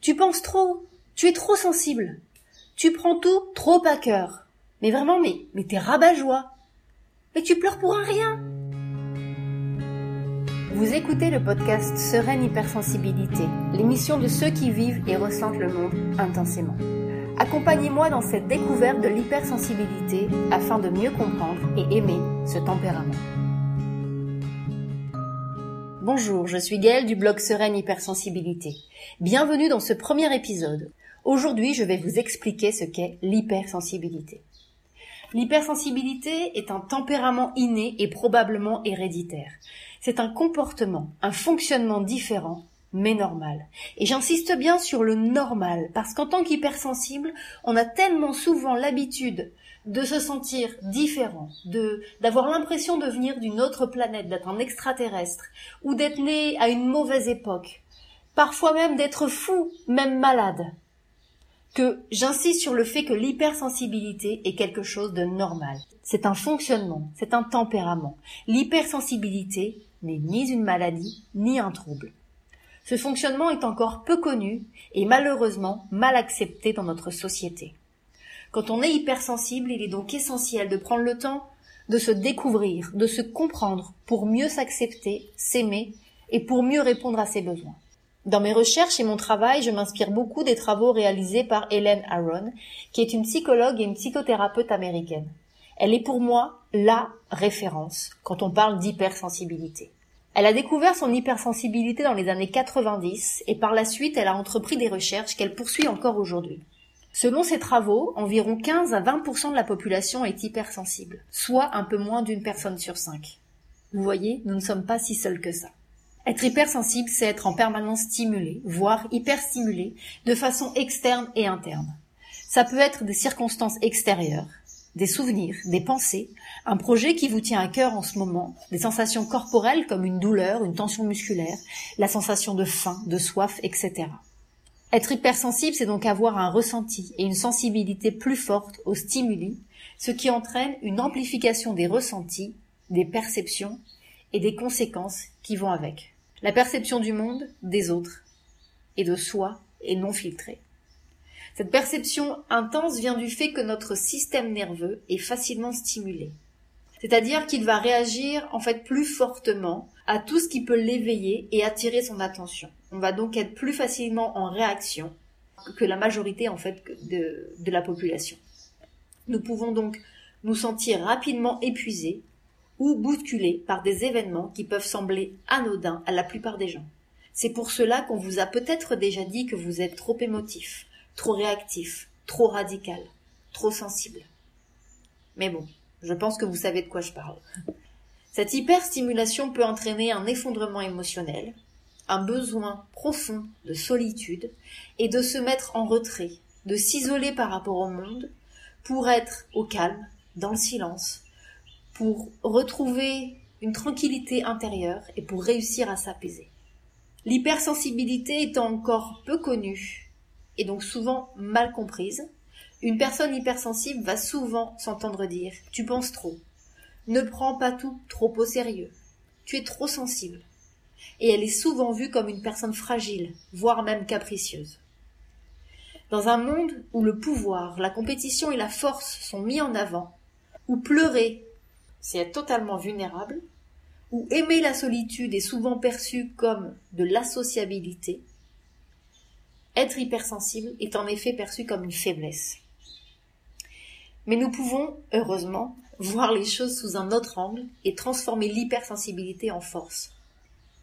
Tu penses trop. Tu es trop sensible. Tu prends tout trop à cœur. Mais vraiment, mais, mais t'es rabat-joie. Mais tu pleures pour un rien. Vous écoutez le podcast Sereine Hypersensibilité, l'émission de ceux qui vivent et ressentent le monde intensément. Accompagnez-moi dans cette découverte de l'hypersensibilité afin de mieux comprendre et aimer ce tempérament. Bonjour, je suis Gaëlle du blog Sereine Hypersensibilité. Bienvenue dans ce premier épisode. Aujourd'hui, je vais vous expliquer ce qu'est l'hypersensibilité. L'hypersensibilité est un tempérament inné et probablement héréditaire. C'est un comportement, un fonctionnement différent, mais normal. Et j'insiste bien sur le normal, parce qu'en tant qu'hypersensible, on a tellement souvent l'habitude de se sentir différent, de d'avoir l'impression de venir d'une autre planète, d'être un extraterrestre, ou d'être né à une mauvaise époque, parfois même d'être fou, même malade, que j'insiste sur le fait que l'hypersensibilité est quelque chose de normal. C'est un fonctionnement, c'est un tempérament. L'hypersensibilité n'est ni une maladie, ni un trouble. Ce fonctionnement est encore peu connu et malheureusement mal accepté dans notre société. Quand on est hypersensible, il est donc essentiel de prendre le temps de se découvrir, de se comprendre pour mieux s'accepter, s'aimer et pour mieux répondre à ses besoins. Dans mes recherches et mon travail, je m'inspire beaucoup des travaux réalisés par Hélène Aron, qui est une psychologue et une psychothérapeute américaine. Elle est pour moi la référence quand on parle d'hypersensibilité. Elle a découvert son hypersensibilité dans les années 90 et par la suite elle a entrepris des recherches qu'elle poursuit encore aujourd'hui. Selon ses travaux, environ 15 à 20% de la population est hypersensible, soit un peu moins d'une personne sur cinq. Vous voyez, nous ne sommes pas si seuls que ça. Être hypersensible, c'est être en permanence stimulé, voire hyperstimulé, de façon externe et interne. Ça peut être des circonstances extérieures, des souvenirs, des pensées, un projet qui vous tient à cœur en ce moment, des sensations corporelles comme une douleur, une tension musculaire, la sensation de faim, de soif, etc. Être hypersensible, c'est donc avoir un ressenti et une sensibilité plus forte aux stimuli, ce qui entraîne une amplification des ressentis, des perceptions et des conséquences qui vont avec. La perception du monde, des autres et de soi est non filtrée. Cette perception intense vient du fait que notre système nerveux est facilement stimulé. C'est-à-dire qu'il va réagir en fait plus fortement à tout ce qui peut l'éveiller et attirer son attention. On va donc être plus facilement en réaction que la majorité en fait de, de la population. Nous pouvons donc nous sentir rapidement épuisés ou bousculés par des événements qui peuvent sembler anodins à la plupart des gens. C'est pour cela qu'on vous a peut-être déjà dit que vous êtes trop émotif, trop réactif, trop radical, trop sensible. Mais bon, je pense que vous savez de quoi je parle. Cette hyperstimulation peut entraîner un effondrement émotionnel, un besoin profond de solitude et de se mettre en retrait, de s'isoler par rapport au monde pour être au calme, dans le silence, pour retrouver une tranquillité intérieure et pour réussir à s'apaiser. L'hypersensibilité étant encore peu connue et donc souvent mal comprise, une personne hypersensible va souvent s'entendre dire Tu penses trop. Ne prends pas tout trop au sérieux. Tu es trop sensible. Et elle est souvent vue comme une personne fragile, voire même capricieuse. Dans un monde où le pouvoir, la compétition et la force sont mis en avant, où pleurer, c'est être totalement vulnérable, où aimer la solitude est souvent perçu comme de l'associabilité, être hypersensible est en effet perçu comme une faiblesse. Mais nous pouvons, heureusement, voir les choses sous un autre angle et transformer l'hypersensibilité en force.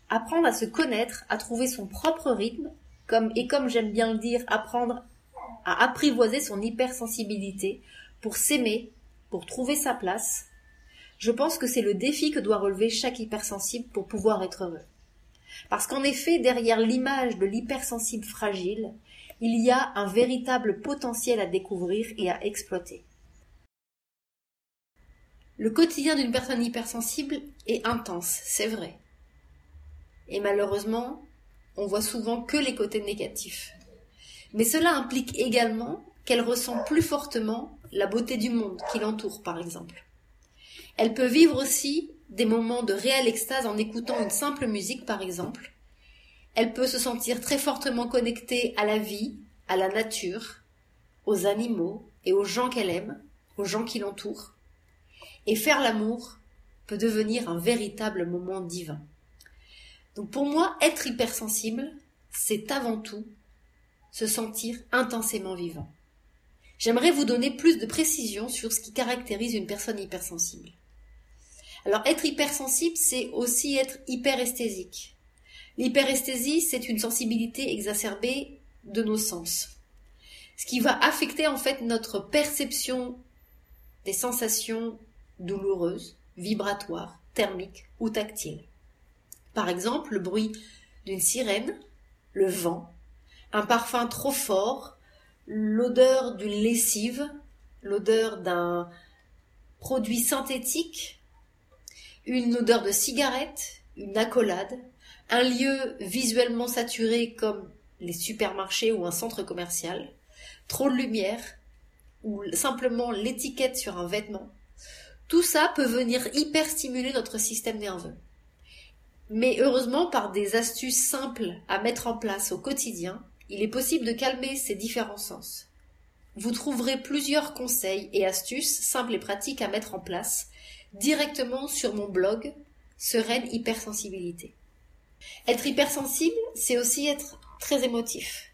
Apprendre à se connaître, à trouver son propre rythme, comme, et comme j'aime bien le dire, apprendre à apprivoiser son hypersensibilité pour s'aimer, pour trouver sa place, je pense que c'est le défi que doit relever chaque hypersensible pour pouvoir être heureux. Parce qu'en effet, derrière l'image de l'hypersensible fragile, il y a un véritable potentiel à découvrir et à exploiter. Le quotidien d'une personne hypersensible est intense, c'est vrai. Et malheureusement, on voit souvent que les côtés négatifs. Mais cela implique également qu'elle ressent plus fortement la beauté du monde qui l'entoure, par exemple. Elle peut vivre aussi des moments de réelle extase en écoutant une simple musique, par exemple. Elle peut se sentir très fortement connectée à la vie, à la nature, aux animaux et aux gens qu'elle aime, aux gens qui l'entourent. Et faire l'amour peut devenir un véritable moment divin. Donc pour moi, être hypersensible, c'est avant tout se sentir intensément vivant. J'aimerais vous donner plus de précision sur ce qui caractérise une personne hypersensible. Alors être hypersensible, c'est aussi être hyperesthésique. L'hyperesthésie, c'est une sensibilité exacerbée de nos sens. Ce qui va affecter en fait notre perception des sensations douloureuses, vibratoires, thermiques ou tactiles. Par exemple, le bruit d'une sirène, le vent, un parfum trop fort, l'odeur d'une lessive, l'odeur d'un produit synthétique, une odeur de cigarette, une accolade, un lieu visuellement saturé comme les supermarchés ou un centre commercial, trop de lumière, ou simplement l'étiquette sur un vêtement, tout ça peut venir hyper stimuler notre système nerveux. Mais heureusement, par des astuces simples à mettre en place au quotidien, il est possible de calmer ces différents sens. Vous trouverez plusieurs conseils et astuces simples et pratiques à mettre en place directement sur mon blog Sereine Hypersensibilité. Être hypersensible, c'est aussi être très émotif.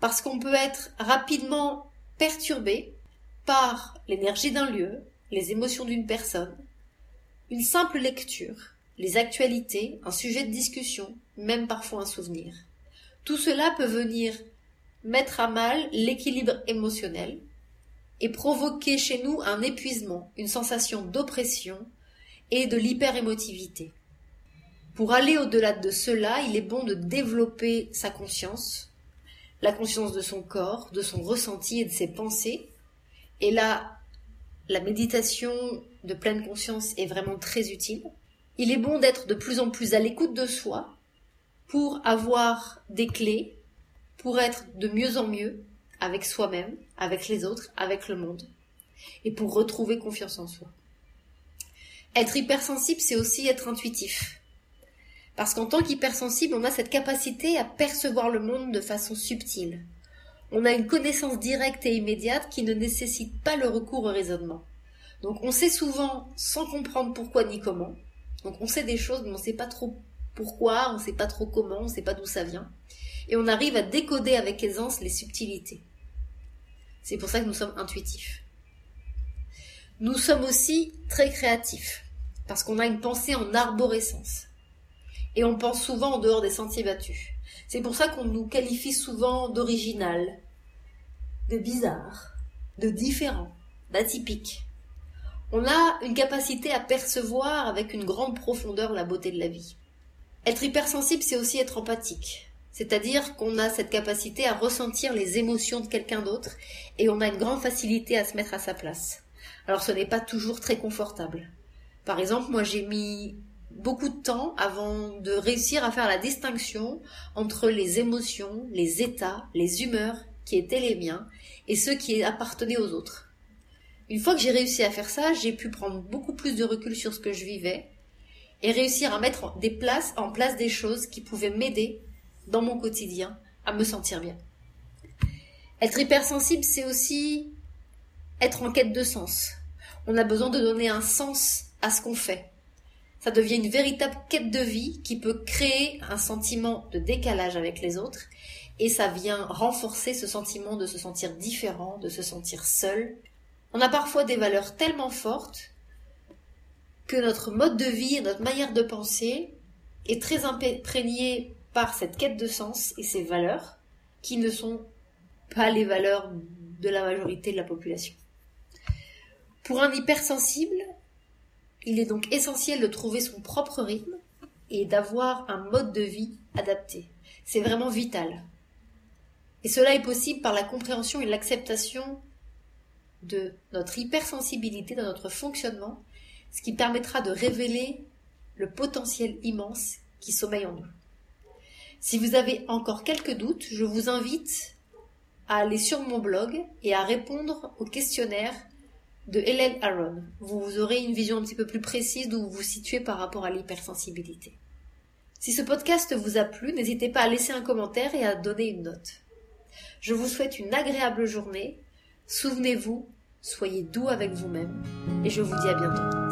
Parce qu'on peut être rapidement perturbé par l'énergie d'un lieu, les émotions d'une personne, une simple lecture, les actualités, un sujet de discussion, même parfois un souvenir. Tout cela peut venir mettre à mal l'équilibre émotionnel et provoquer chez nous un épuisement, une sensation d'oppression et de l'hyperémotivité. Pour aller au-delà de cela, il est bon de développer sa conscience, la conscience de son corps, de son ressenti et de ses pensées. Et là, la méditation de pleine conscience est vraiment très utile. Il est bon d'être de plus en plus à l'écoute de soi pour avoir des clés, pour être de mieux en mieux avec soi-même, avec les autres, avec le monde, et pour retrouver confiance en soi. Être hypersensible, c'est aussi être intuitif. Parce qu'en tant qu'hypersensible, on a cette capacité à percevoir le monde de façon subtile. On a une connaissance directe et immédiate qui ne nécessite pas le recours au raisonnement. Donc on sait souvent sans comprendre pourquoi ni comment. Donc on sait des choses mais on ne sait pas trop pourquoi, on ne sait pas trop comment, on ne sait pas d'où ça vient. Et on arrive à décoder avec aisance les subtilités. C'est pour ça que nous sommes intuitifs. Nous sommes aussi très créatifs, parce qu'on a une pensée en arborescence et on pense souvent en dehors des sentiers battus. C'est pour ça qu'on nous qualifie souvent d'original, de bizarre, de différent, d'atypique. On a une capacité à percevoir avec une grande profondeur la beauté de la vie. Être hypersensible, c'est aussi être empathique. C'est-à-dire qu'on a cette capacité à ressentir les émotions de quelqu'un d'autre et on a une grande facilité à se mettre à sa place. Alors ce n'est pas toujours très confortable. Par exemple, moi j'ai mis beaucoup de temps avant de réussir à faire la distinction entre les émotions, les états, les humeurs qui étaient les miens et ceux qui appartenaient aux autres. Une fois que j'ai réussi à faire ça, j'ai pu prendre beaucoup plus de recul sur ce que je vivais et réussir à mettre des places, en place des choses qui pouvaient m'aider dans mon quotidien à me sentir bien. Être hypersensible, c'est aussi être en quête de sens. On a besoin de donner un sens à ce qu'on fait ça devient une véritable quête de vie qui peut créer un sentiment de décalage avec les autres et ça vient renforcer ce sentiment de se sentir différent, de se sentir seul. On a parfois des valeurs tellement fortes que notre mode de vie et notre manière de penser est très imprégnée par cette quête de sens et ces valeurs qui ne sont pas les valeurs de la majorité de la population. Pour un hypersensible, il est donc essentiel de trouver son propre rythme et d'avoir un mode de vie adapté. C'est vraiment vital. Et cela est possible par la compréhension et l'acceptation de notre hypersensibilité dans notre fonctionnement, ce qui permettra de révéler le potentiel immense qui sommeille en nous. Si vous avez encore quelques doutes, je vous invite à aller sur mon blog et à répondre au questionnaire de Hélène Aron. Vous aurez une vision un petit peu plus précise d'où vous vous situez par rapport à l'hypersensibilité. Si ce podcast vous a plu, n'hésitez pas à laisser un commentaire et à donner une note. Je vous souhaite une agréable journée Souvenez-vous, soyez doux avec vous-même et je vous dis à bientôt.